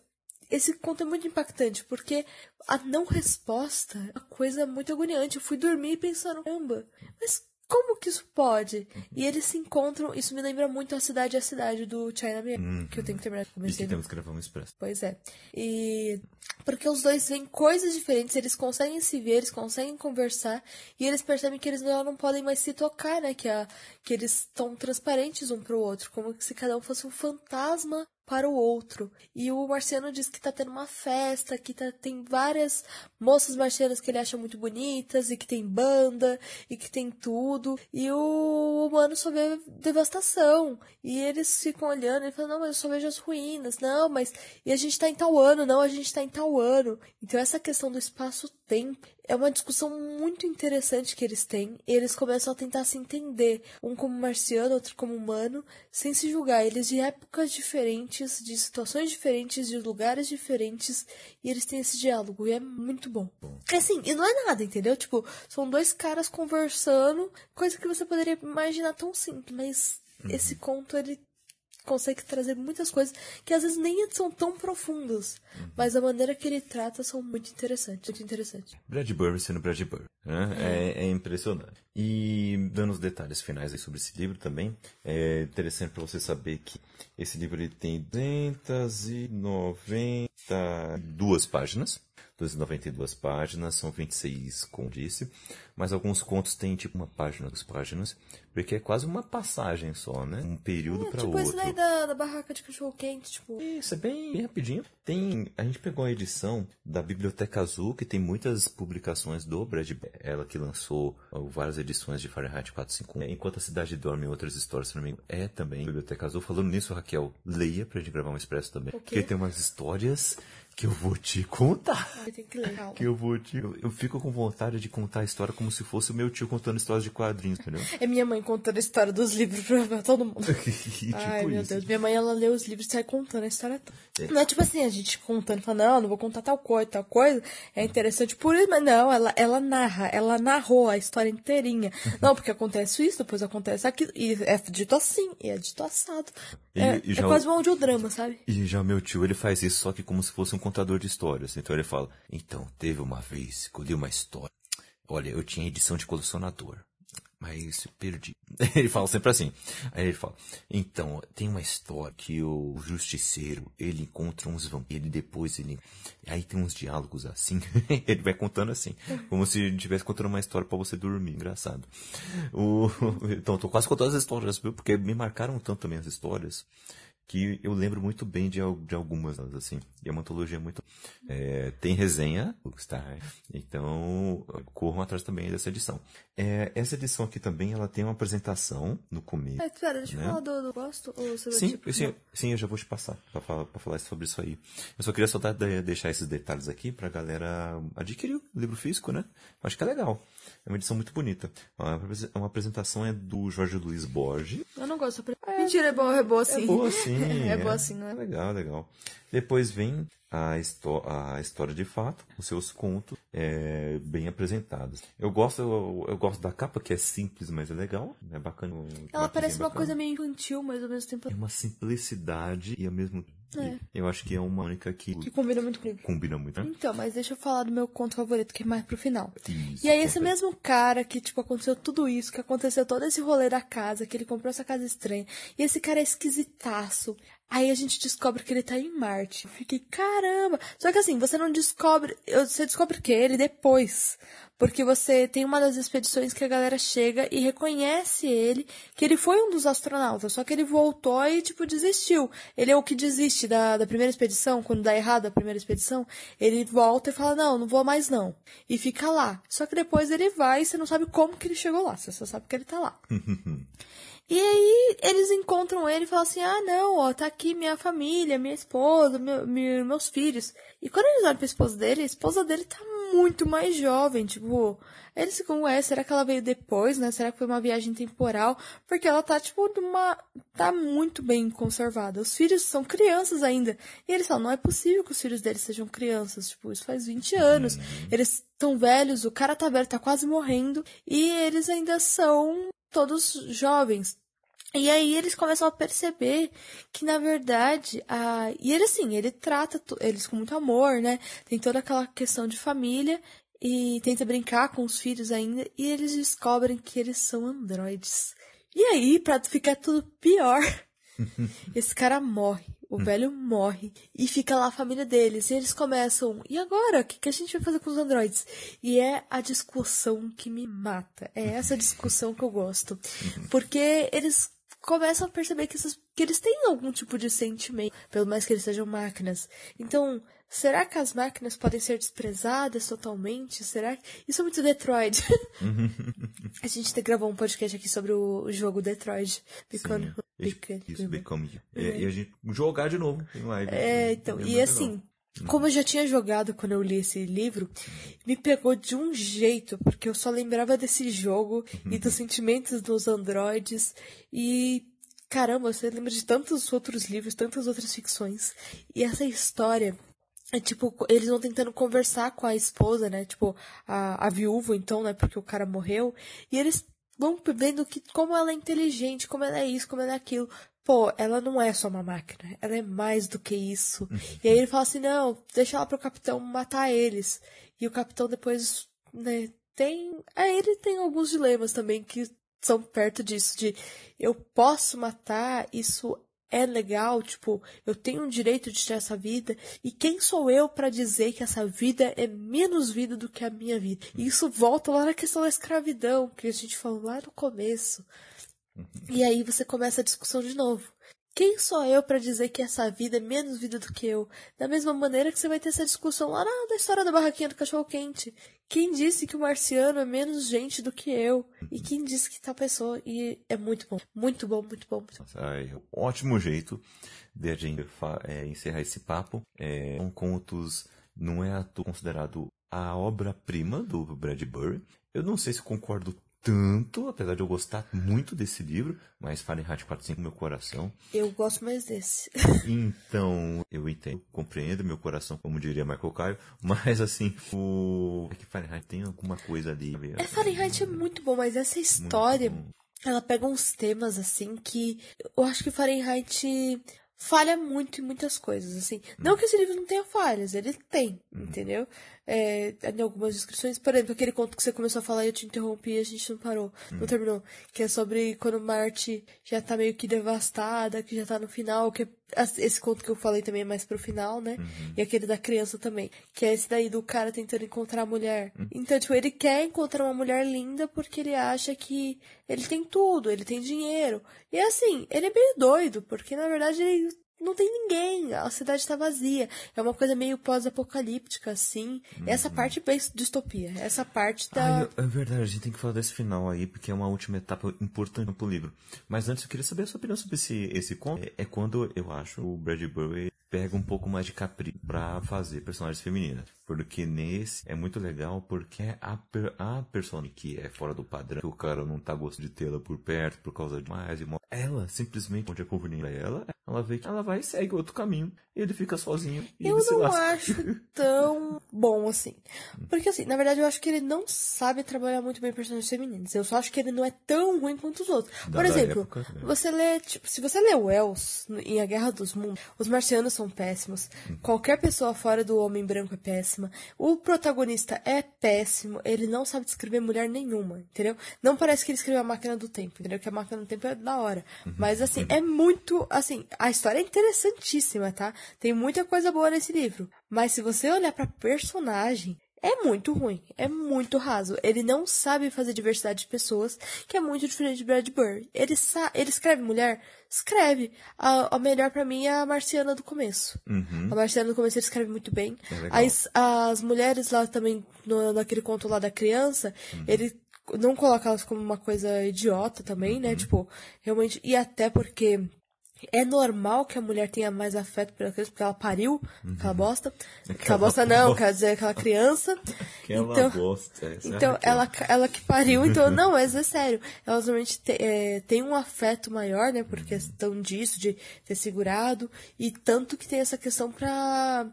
esse conto é muito impactante, porque a não resposta é uma coisa muito agoniante. Eu fui dormir pensando, caramba, mas como que isso pode? E eles se encontram, isso me lembra muito a cidade a cidade do China Man, que eu tenho que terminar de E comecei. que temos que gravar um expresso. Pois é. E porque os dois veem coisas diferentes, eles conseguem se ver, eles conseguem conversar, e eles percebem que eles não, não podem mais se tocar, né? Que, a, que eles estão transparentes um pro outro, como se cada um fosse um fantasma para o outro. E o marciano diz que tá tendo uma festa, que tá, tem várias moças marcianas que ele acha muito bonitas, e que tem banda, e que tem tudo. E o humano só vê devastação. E eles ficam olhando e falam, não, mas eu só vejo as ruínas. Não, mas. E a gente tá em tal ano, não, a gente tá em tal ano. Então essa questão do espaço-tempo é uma discussão muito interessante que eles têm. E eles começam a tentar se entender, um como marciano, outro como humano, sem se julgar. Eles de épocas diferentes, de situações diferentes, de lugares diferentes, e eles têm esse diálogo, e é muito bom. É assim, e não é nada, entendeu? Tipo, são dois caras conversando, coisa que você poderia imaginar tão simples, mas esse conto, ele consegue trazer muitas coisas que às vezes nem são tão profundas, Uhum. mas a maneira que ele trata são muito interessantes, muito interessantes. Bradbury sendo. Né? É, é impressionante. E dando os detalhes finais aí sobre esse livro também, é interessante para você saber que esse livro ele tem 292 páginas. 292 páginas, são 26, como disse, mas alguns contos têm tipo uma página, duas páginas, porque é quase uma passagem só, né? Um período É, para tipo outro. esse daí da, da barraca de cachorro quente, tipo. Isso, é bem, bem rapidinho. Tem, a gente pegou a edição da Biblioteca Azul, que tem muitas publicações do Brad Bear. Ela que lançou várias edições de Fahrenheit 451. É, Enquanto a Cidade Dorme e outras histórias, se não me engano, é também Biblioteca Azul. Falando nisso, Raquel, leia pra gente gravar um expresso também. Porque tem umas histórias que eu vou te contar. Tem que ler. Calma. Que eu vou te... Eu, eu fico com vontade de contar a história como se fosse o meu tio contando histórias de quadrinhos, entendeu? É minha mãe contando a história dos livros pra, todo mundo. tipo Ai, meu isso. Deus. Minha mãe, ela lê os livros e sai contando a história toda. É. Não é tipo assim, a gente contando, fala, não, não vou contar tal coisa, tal coisa. É interessante por isso, mas não, ela, ela narra, ela narrou a história inteirinha. Não, porque acontece isso, depois acontece aquilo. E é dito assim, e é dito assado. E- é, e é já quase um audiodrama, sabe? E já meu tio, ele faz isso só que como se fosse um contador de histórias. Então ele fala, então, teve uma vez li uma história. Olha, eu tinha edição de colecionador. Mas eu perdi. Ele fala sempre assim. Aí ele fala, então, tem uma história que o justiceiro, ele encontra uns vampiros, e depois ele... Aí tem uns diálogos assim. ele vai contando assim. Como se estivesse contando uma história pra você dormir. Engraçado. O... Então, tô quase contando as histórias, viu? Porque me marcaram tanto também as histórias que eu lembro muito bem de, de algumas assim. E é uma antologia muito... É, tem resenha, está. Então, corram atrás também dessa edição. É, essa edição aqui também, ela tem uma apresentação no começo. Mas, pera, deixa eu Né? falar do, do gosto, ou vai, Sim, tipo, sim, sim, eu já vou te passar pra falar, pra falar sobre isso aí. Eu só queria só dar- de- deixar esses detalhes aqui pra galera adquirir o livro físico, né? Acho que é legal. É uma edição muito bonita. A apresen- uma apresentação é do Jorge Luiz Borges. Eu não gosto. Mentira, é boa, é boa sim. É boa sim. É boa sim, não é? Legal, legal. Depois vem a, a história de fato, os seus contos é, bem apresentados. Eu gosto, eu, eu gosto da capa, que é simples, mas é legal. É bacana. Ela parece uma bacana. coisa meio infantil, mas ao mesmo tempo É uma simplicidade e ao mesmo tempo. É. Eu acho que é uma única que, que combina muito comigo. combina muito, né? Então, mas deixa eu falar do meu conto favorito, que é mais pro final. Isso, e aí, esse mesmo cara que, tipo, aconteceu tudo isso, que aconteceu todo esse rolê da casa, que ele comprou essa casa estranha, e esse cara é esquisitaço. Aí a gente descobre que ele tá em Marte. Eu fiquei, caramba! Só que assim, você não descobre. Você descobre que ele depois. Porque você tem uma das expedições que a galera chega e reconhece ele, que ele foi um dos astronautas, só que ele voltou e, tipo, desistiu. Ele é o que desiste da, da primeira expedição, quando dá errado a primeira expedição, ele volta e fala, não, não vou mais não. E fica lá. Só que depois ele vai e você não sabe como que ele chegou lá, você só sabe que ele tá lá. E aí eles encontram ele e falam assim: ah, não, ó, tá aqui minha família, minha esposa, meu- meu- meus filhos. E quando eles olham pra esposa dele, a esposa dele tá muito mais jovem, tipo, eles ficam, ué, será que ela veio depois, né? Será que foi uma viagem temporal? Porque ela tá, tipo, numa. tá muito bem conservada. Os filhos são crianças ainda. E eles falam, não é possível que os filhos deles sejam crianças. Tipo, isso faz 20 anos. Eles estão velhos, o cara tá velho, tá quase morrendo. E eles ainda são todos jovens. E aí eles começam a perceber que, na verdade, a... e ele assim, ele trata eles com muito amor, né? Tem toda aquela questão de família e tenta brincar com os filhos ainda, e eles descobrem que eles são androides. E aí, pra ficar tudo pior, esse cara morre. O velho morre. E fica lá a família deles. E eles começam. E agora? O que, que a gente vai fazer com os androides? E é a discussão que me mata. É essa discussão que eu gosto. Porque eles começam a perceber que, essas- que eles têm algum tipo de sentimento. Pelo mais que eles sejam máquinas. Então, será que as máquinas podem ser desprezadas totalmente? Será que. Isso é muito Detroit. a gente gravou um podcast aqui sobre o, o jogo Detroit. Become, Become- Isso, Become You. É, e a gente jogar de novo em live. é, então, É e muito assim, legal. como eu já tinha jogado quando eu li esse livro, me pegou de um jeito, porque eu só lembrava desse jogo e dos sentimentos dos androides e caramba, você lembra de tantos outros livros, tantas outras ficções. E essa história é tipo, eles vão tentando conversar com a esposa, né? Tipo, a, a viúva, então, né? Porque o cara morreu. E eles vão vendo que, como ela é inteligente, como ela é isso, como ela é aquilo. Pô, ela não é só uma máquina, ela é mais do que isso. e aí ele fala assim, não, deixa ela pro capitão matar eles. E o capitão depois, né, tem. Aí ele tem alguns dilemas também que são perto disso, de eu posso matar, isso é legal, tipo, eu tenho o direito de ter essa vida, e quem sou eu para dizer que essa vida é menos vida do que a minha vida? E isso volta lá na questão da escravidão, que a gente falou lá no começo. E aí você começa a discussão de novo. Quem sou eu para dizer que essa vida é menos vida do que eu? Da mesma maneira que você vai ter essa discussão lá na, história da barraquinha do cachorro quente. Quem disse que o marciano é menos gente do que eu? E quem disse que tal pessoa? E é muito bom, muito bom, muito bom. Muito bom. Ótimo jeito de a gente é, encerrar esse papo. É, são contos, não é considerado a obra-prima do Bradbury. Eu não sei se concordo tanto, apesar de eu gostar muito desse livro, mas Fahrenheit 45 meu coração. Eu gosto mais desse. então, eu entendo, compreendo meu coração, como diria Michael Caio, mas assim, o é que Fahrenheit tem alguma coisa ali. É, Fahrenheit é muito bom, mas essa história, ela pega uns temas assim que eu acho que Fahrenheit falha muito em muitas coisas, assim. Não que esse livro não tenha falhas, ele tem, entendeu? É, em algumas descrições. Por exemplo, aquele conto que você começou a falar e eu te interrompi e a gente não parou, hum. não terminou. Que é sobre quando Marte já tá meio que devastada, que já tá no final, que é, esse conto que eu falei também é mais pro final, né? Uhum. E aquele da criança também. Que é esse daí do cara tentando encontrar a mulher. Uhum. Então, tipo, ele quer encontrar uma mulher linda porque ele acha que ele tem tudo, ele tem dinheiro. E assim, ele é meio doido, porque na verdade ele não tem ninguém, a cidade está vazia. É uma coisa meio pós-apocalíptica, assim. Uhum. Essa parte é distopia. Essa parte da. Ah, é verdade, a gente tem que falar desse final aí, porque é uma última etapa importante pro livro. Mas antes eu queria saber a sua opinião sobre esse, esse conto. É, é quando eu acho o Bradbury pega um pouco mais de capricho pra fazer personagens femininas. Porque nesse é muito legal porque a, per, a personagem que é fora do padrão, que o cara não tá gostando de tê-la por perto por causa de mais e ela simplesmente onde é conveniente pra ela, ela vê que ela vai e segue outro caminho e ele fica sozinho Eu não acho tão bom assim. Porque assim, na verdade eu acho que ele não sabe trabalhar muito bem personagens femininos. Eu só acho que ele não é tão ruim quanto os outros. Da, por exemplo, época, né? você lê, tipo, se você lê Wells em A Guerra dos Mundos, os marcianos são péssimos. Qualquer pessoa fora do homem branco é péssima. O protagonista é péssimo. Ele não sabe descrever mulher nenhuma, entendeu? Não parece que ele escreveu a máquina do tempo, entendeu? Que a máquina do tempo é da hora. Uhum. Mas assim, é muito, assim, a história é interessantíssima, tá? Tem muita coisa boa nesse livro. Mas se você olhar pra personagem, é muito ruim, é muito raso. Ele não sabe fazer diversidade de pessoas, que é muito diferente de Bradbury. Ele, ele escreve mulher? Escreve. A, a melhor para mim é a Marciana do começo. Uhum. A Marciana do começo ele escreve muito bem. É as, as mulheres lá também, no, naquele conto lá da criança, uhum. ele não coloca elas como uma coisa idiota também, né? uhum. né? Tipo, realmente. E até porque é normal que a mulher tenha mais afeto pela criança, porque ela pariu uhum. aquela bosta. Aquela, aquela bosta não, quer dizer, aquela criança. Aquela então, bosta. Então, ela, ela que pariu, então, não, mas é sério. Elas normalmente te, é, têm um afeto maior, né, por questão disso, de ter segurado, e tanto que tem essa questão pra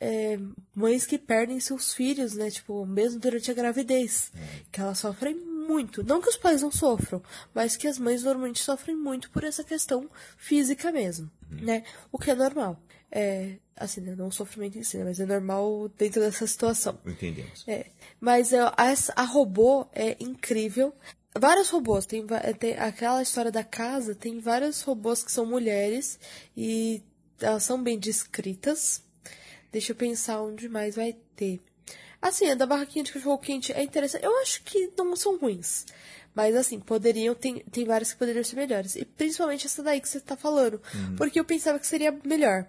é, mães que perdem seus filhos, né, tipo, mesmo durante a gravidez, é. que elas sofrem muito. Não que os pais não sofram, mas que as mães normalmente sofrem muito por essa questão física mesmo, uhum. né? O que é normal. É, assim, né? não o sofrimento em si, né? mas é normal dentro dessa situação. Entendemos. É, mas a, a robô é incrível. Vários robôs, tem, tem aquela história da casa, tem vários robôs que são mulheres e elas são bem descritas. Deixa eu pensar onde mais vai ter. Assim, a da barraquinha de cachorro quente é interessante. Eu acho que não são ruins. Mas assim, poderiam, tem, tem várias que poderiam ser melhores. E principalmente essa daí que você tá falando. Uhum. Porque eu pensava que seria melhor.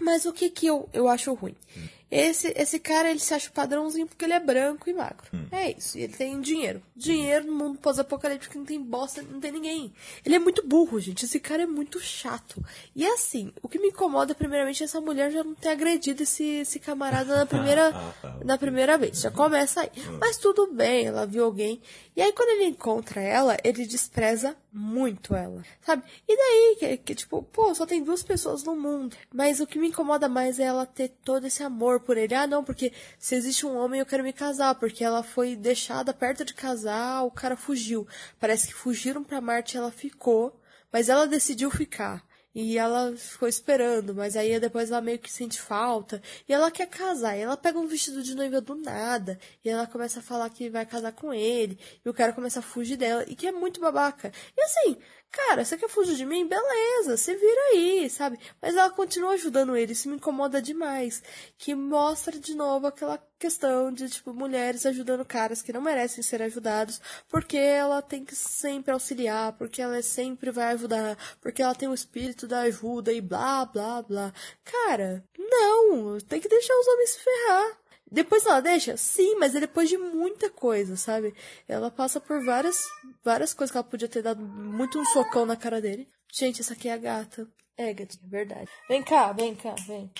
Mas o que que eu, eu acho ruim? Uhum. Esse, esse cara, ele se acha padrãozinho porque ele é branco e magro. Hum. É isso. E ele tem dinheiro. Dinheiro no mundo pós-apocalíptico não tem bosta, não tem ninguém. Ele é muito burro, gente. Esse cara é muito chato. E assim, o que me incomoda, primeiramente, é essa mulher já não ter agredido esse, esse camarada na primeira, ah, ah, na primeira vez. Já começa aí. Hum. Mas tudo bem, ela viu alguém. E aí, quando ele encontra ela, ele despreza muito ela. Sabe? E daí, que, que tipo, pô, só tem duas pessoas no mundo. Mas o que me incomoda mais é ela ter todo esse amor amor por ele. Ah, não, porque se existe um homem eu quero me casar, porque ela foi deixada perto de casar, o cara fugiu. Parece que fugiram pra Marte ela ficou, mas ela decidiu ficar. E ela ficou esperando, mas aí depois ela meio que sente falta. E ela quer casar. E ela pega um vestido de noiva do nada. E ela começa a falar que vai casar com ele. E o cara começa a fugir dela. E que é muito babaca. E assim, cara, você quer fugir de mim? Beleza, você vira aí, sabe? Mas ela continua ajudando ele, isso me incomoda demais. Que mostra de novo aquela questão de, tipo, mulheres ajudando caras que não merecem ser ajudados, porque ela tem que sempre auxiliar, porque ela sempre vai ajudar, porque ela tem o espírito da ajuda e blá, blá, blá. Cara, não, tem que deixar os homens se ferrar. Depois ela deixa? Sim, mas é depois de muita coisa, sabe? Ela passa por várias, várias coisas que ela podia ter dado muito um socão na cara dele. Gente, essa aqui é a gata. É, gatinha, verdade. Vem cá, vem cá, vem.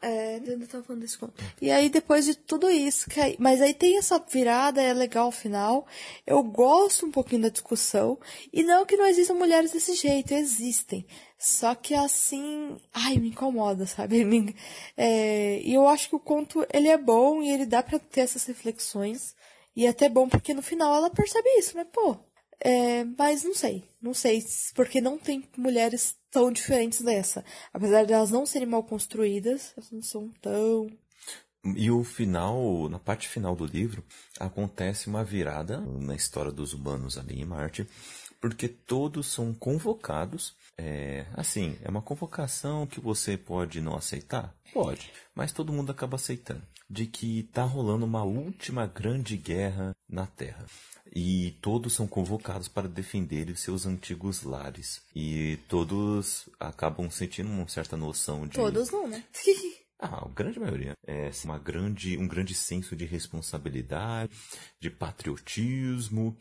É, ainda tava falando desse conto. E aí, depois de tudo isso, aí, mas aí tem essa virada, é legal o final. Eu gosto um pouquinho da discussão. E não que não existam mulheres desse jeito, existem. Só que assim, ai, me incomoda, sabe? É, e eu acho que o conto, ele é bom e ele dá pra ter essas reflexões. E é até bom porque no final ela percebe isso, né? Pô, é, mas não sei. Não sei, porque não tem mulheres tão diferentes dessa. Apesar de elas não serem mal construídas, elas não são tão. E o final, na parte final do livro, acontece uma virada na história dos humanos ali em Marte, porque todos são convocados. É, assim, é uma convocação que você pode não aceitar? Pode, mas todo mundo acaba aceitando. De que tá rolando uma última grande guerra na Terra e todos são convocados para defender seus antigos lares. E todos acabam sentindo uma certa noção de. Todos não, né? Ah, a grande maioria. É uma grande, um grande senso de responsabilidade, de patriotismo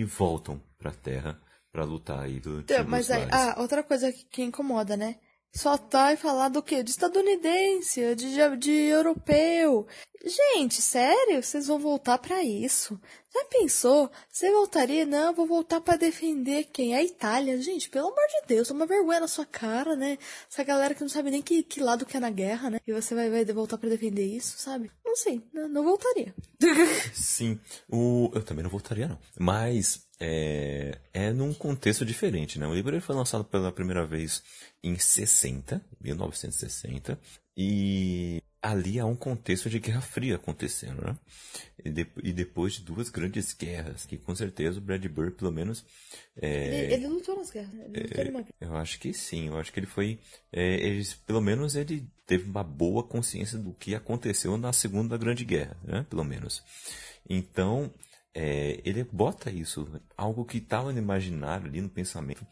e voltam para a Terra para lutar aí do então, Mas aí, ah, outra coisa que, que incomoda, né? Só tá e falar do quê? De estadunidense, de, de, de europeu. Gente, sério? Vocês vão voltar para isso? Já pensou? Você voltaria? Não, vou voltar para defender quem? A Itália. Gente, pelo amor de Deus, uma vergonha na sua cara, né? Essa galera que não sabe nem que, que lado que é na guerra, né? E você vai, vai voltar para defender isso, sabe? Não sei, não, voltaria. Sim, o, eu também não voltaria não. Mas é, é num contexto diferente, né? O livro foi lançado pela primeira vez em 60, 1960, e ali há um contexto de Guerra Fria acontecendo, né? E, de, e depois de duas grandes guerras, que com certeza o Brad Bird, pelo menos... É, ele, ele, lutou nas guerras, né? Ele lutou é, Eu acho que sim, eu acho que ele foi... É, ele, pelo menos ele teve uma boa consciência do que aconteceu na Segunda Grande Guerra, né? Pelo menos. Então, é, ele bota isso, algo que estava no imaginário ali no pensamento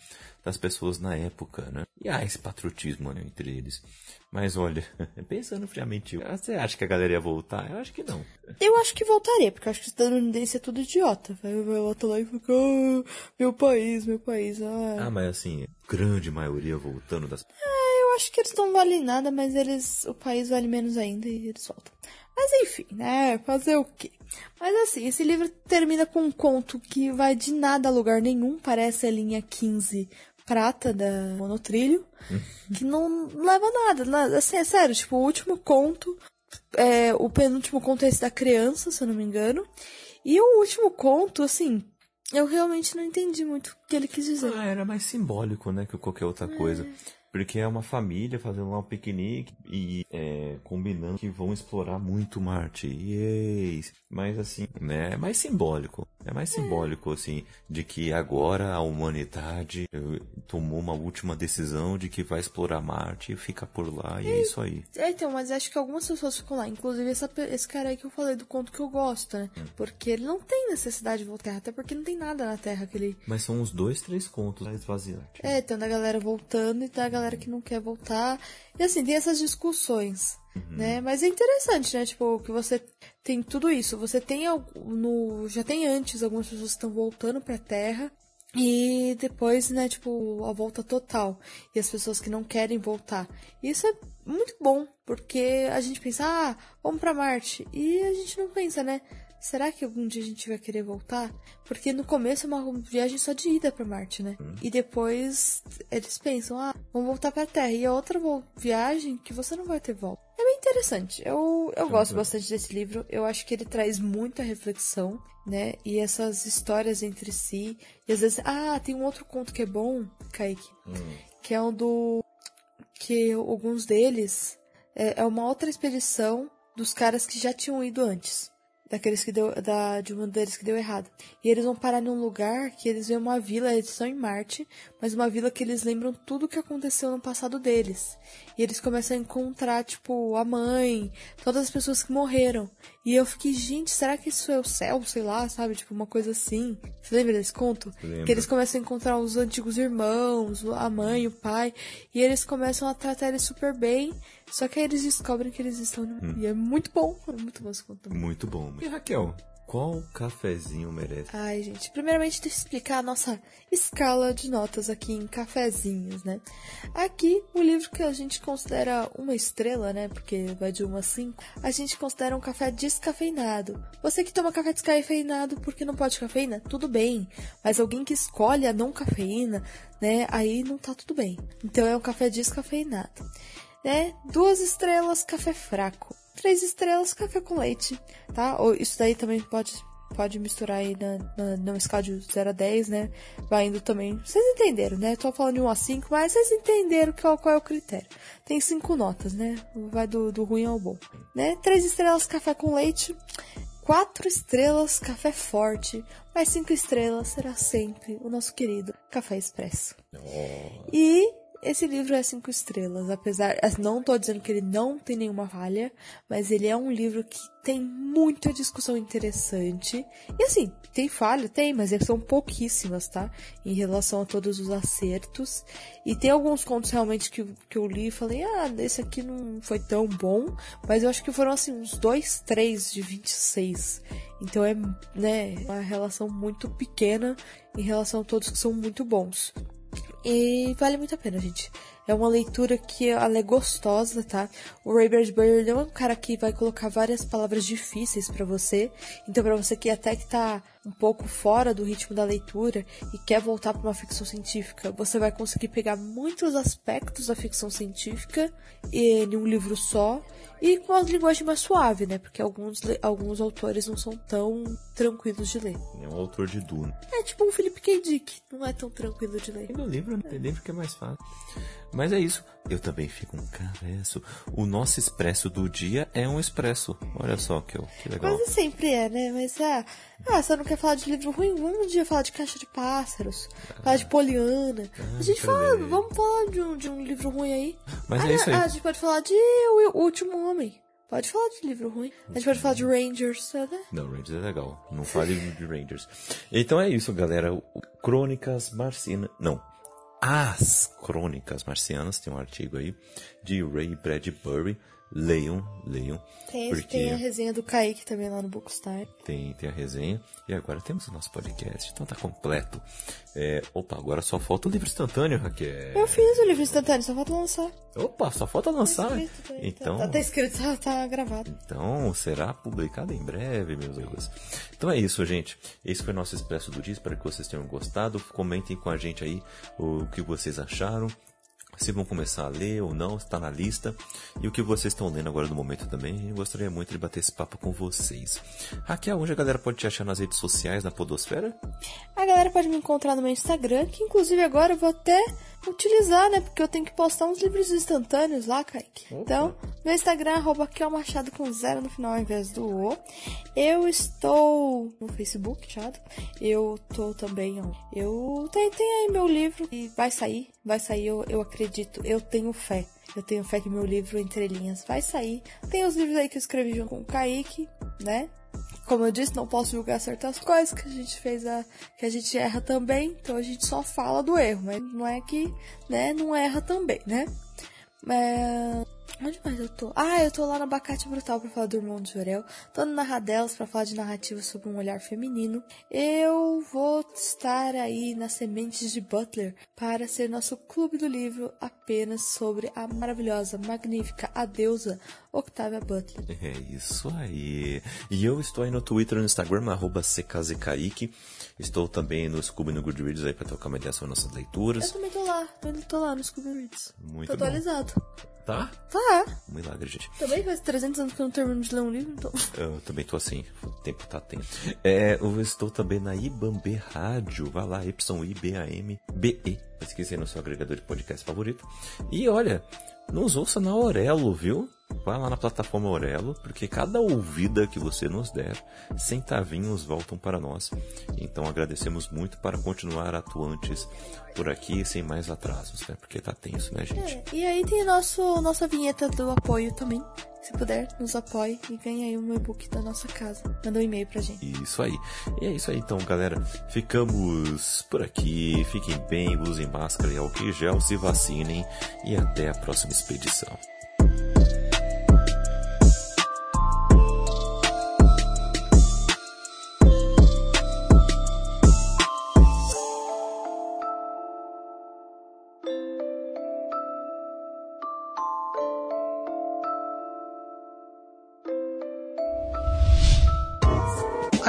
das pessoas na época, né? E há esse patriotismo né, entre eles. Mas olha, pensando friamente, você acha que a galera ia voltar? Eu acho que não. Eu acho que voltaria, porque eu acho que estadunidense é tudo idiota. Vai, voltar lá e fica, oh, meu país, meu país. Ah. ah, mas assim, grande maioria voltando das. É, eu acho que eles não valem nada, mas eles, o país vale menos ainda e eles voltam. Mas enfim, né? Fazer o quê? Mas assim, esse livro termina com um conto que vai de nada a lugar nenhum, parece a linha 15 prata da Monotrilho, uhum. que não leva a nada. Assim, é sério, tipo, o último conto, é, o penúltimo conto é esse da criança, se eu não me engano. E o último conto, assim, eu realmente não entendi muito o que ele quis dizer. Ah, era mais simbólico, né, que qualquer outra é. coisa. Porque é uma família fazendo lá um piquenique e é, combinando que vão explorar muito Marte. Yay! Mas assim, né? É mais simbólico. É mais simbólico, assim, de que agora a humanidade eh, tomou uma última decisão de que vai explorar Marte e fica por lá, e é, é isso aí. É, então, mas acho que algumas pessoas ficam lá, inclusive essa, esse cara aí que eu falei do conto que eu gosto, né? Hum. Porque ele não tem necessidade de voltar, até porque não tem nada na Terra que ele. Mas são uns dois, três contos esvaziantes. É, tem a galera voltando e tem a galera que não quer voltar. E assim, tem essas discussões. Uhum. Né? Mas é interessante, né? Tipo, que você tem tudo isso. Você tem no já tem antes algumas pessoas que estão voltando para Terra e depois, né, tipo, a volta total. E as pessoas que não querem voltar. Isso é muito bom, porque a gente pensa, ah, vamos para Marte. E a gente não pensa, né? Será que algum dia a gente vai querer voltar? Porque no começo é uma viagem só de ida para Marte, né? Hum. E depois eles pensam, ah, vamos voltar pra Terra. E a outra viagem que você não vai ter volta. É bem interessante. Eu, eu gosto bastante desse livro. Eu acho que ele traz muita reflexão, né? E essas histórias entre si. E às vezes, ah, tem um outro conto que é bom, Kaique. Que é o do. Que alguns deles é, é uma outra expedição dos caras que já tinham ido antes. Daqueles que deu. Da, de um deles que deu errado. E eles vão parar num lugar que eles veem uma vila, eles estão em Marte, mas uma vila que eles lembram tudo o que aconteceu no passado deles. E eles começam a encontrar, tipo, a mãe, todas as pessoas que morreram. E eu fiquei, gente, será que isso é o céu? Sei lá, sabe? Tipo, uma coisa assim. Você lembra desse conto? Lembro. Que eles começam a encontrar os antigos irmãos, a mãe, o pai, e eles começam a tratar eles super bem. Só que aí eles descobrem que eles estão. no- E é muito bom. É muito bom esse conto. Muito bom. E Raquel, qual cafezinho merece? Ai, gente, primeiramente deixa eu explicar a nossa escala de notas aqui em cafezinhos, né? Aqui, o livro que a gente considera uma estrela, né? Porque vai de 1 a 5, a gente considera um café descafeinado. Você que toma café descafeinado porque não pode cafeína, tudo bem. Mas alguém que escolhe a não cafeína, né? Aí não tá tudo bem. Então é um café descafeinado. Né? Duas estrelas, café fraco. Três estrelas, café com leite, tá? Ou isso daí também pode pode misturar aí na, na, numa escala de 0 a 10, né? Vai indo também. Vocês entenderam, né? Tô falando de 1 a 5, mas vocês entenderam qual, qual é o critério. Tem cinco notas, né? Vai do, do ruim ao bom. Né? Três estrelas, café com leite. Quatro estrelas, café forte. Mas cinco estrelas será sempre o nosso querido café expresso. E esse livro é cinco estrelas, apesar, não tô dizendo que ele não tem nenhuma falha, mas ele é um livro que tem muita discussão interessante. E assim, tem falha, tem, mas são pouquíssimas, tá? Em relação a todos os acertos. E tem alguns contos realmente que, que eu li e falei, ah, esse aqui não foi tão bom, mas eu acho que foram assim, uns dois, três de 26. Então é, né, uma relação muito pequena em relação a todos que são muito bons. E vale muito a pena, gente. É uma leitura que ela é gostosa, tá? O Ray Bradbury não é um cara que vai colocar várias palavras difíceis pra você. Então, pra você que até que tá um pouco fora do ritmo da leitura e quer voltar pra uma ficção científica, você vai conseguir pegar muitos aspectos da ficção científica em um livro só e com a linguagem mais suave, né? Porque alguns, alguns autores não são tão tranquilos de ler. É um autor de Duna. É tipo um Philip K. Dick, não é tão tranquilo de ler. Tem meu livro, né? Tem livro que é mais fácil. Mas é isso. Eu também fico um caveço. O nosso expresso do dia é um expresso. Olha só que, que legal. Quase sempre é, né? Mas ah, ah, você não quer falar de livro ruim? Vamos um dia falar de Caixa de Pássaros, falar de Poliana. a gente fala, beleza. vamos falar de um, de um livro ruim aí. Mas ah, é isso aí. ah, a gente pode falar de O Último Homem. Pode falar de livro ruim. A gente pode falar de Rangers, né? Não, Rangers é legal. Não fale de Rangers. Então é isso, galera. Crônicas Marcianas. Não. As Crônicas Marcianas. Tem um artigo aí de Ray Bradbury. Leiam, leiam. Tem, porque tem a resenha do Kaique também lá no Bookstar. tem, tem a resenha. E agora temos o nosso podcast. Então tá completo. É, opa, agora só falta o livro instantâneo, Raquel. Eu fiz o livro instantâneo, só falta lançar. Opa, só falta lançar. Tá escrito, tá- Então, Tá, tá escrito, tá, tá gravado. Então, será publicado em breve, meus amigos. Então é isso, gente. Esse foi o nosso Expresso do Dia. Espero que vocês tenham gostado. Comentem com a gente aí o que vocês acharam. Se vão começar a ler ou não, está na lista. E o que vocês estão lendo agora no momento também. Eu gostaria muito de bater esse papo com vocês. Raquel, onde a galera pode te achar nas redes sociais, na Podosfera? A galera pode me encontrar no meu Instagram, que inclusive agora eu vou até utilizar, né? Porque eu tenho que postar uns livros instantâneos lá, Kaique. Então, meu Instagram é arroba Kel Machado com zero no final ao invés do O. Eu estou no Facebook, chato. Eu tô também, ó. Eu tem, tem aí meu livro e vai sair. Vai sair, eu, eu acredito. Eu tenho fé. Eu tenho fé que meu livro, Entre Linhas, vai sair. Tem os livros aí que eu escrevi junto com o Kaique, né? Como eu disse, não posso julgar certas coisas que a gente fez, a, que a gente erra também, então a gente só fala do erro, mas não é que, né, não erra também, né? É... Onde mais eu tô? Ah, eu tô lá no Abacate Brutal pra falar do Irmão de Jorel. Tô no Narradelas pra falar de narrativa sobre um olhar feminino. Eu vou estar aí nas Sementes de Butler para ser nosso clube do livro apenas sobre a maravilhosa, magnífica, a deusa Octavia Butler. É isso aí. E eu estou aí no Twitter e no Instagram, arroba CKZKaique. Estou também no Scooby no Goodreads aí pra trocar uma ideia sobre nossas leituras. Eu também tô lá, eu tô lá no Scooby Reads. Muito tô bom. Tá? Tá. Um milagre, gente. Também faz 300 anos que eu não termino de ler um livro, então. Eu também tô assim, o tempo tá tempo. É, eu estou também na Ibambe Rádio, vai lá, Y-I-B-A-M-B-E. Pesquise aí no seu agregador de podcast favorito. E olha, nos ouça na Orelo, viu? Vai lá na plataforma Orelo, porque cada ouvida que você nos der, centavinhos voltam para nós. Então agradecemos muito para continuar atuantes por aqui sem mais atrasos, né? Porque tá tenso, né, gente? É, e aí tem nosso, nossa vinheta do apoio também. Se puder, nos apoie e ganhe aí um e-book da nossa casa. Manda um e-mail pra gente. Isso aí. E é isso aí então, galera. Ficamos por aqui. Fiquem bem, usem máscara e álcool em gel, se vacinem e até a próxima expedição.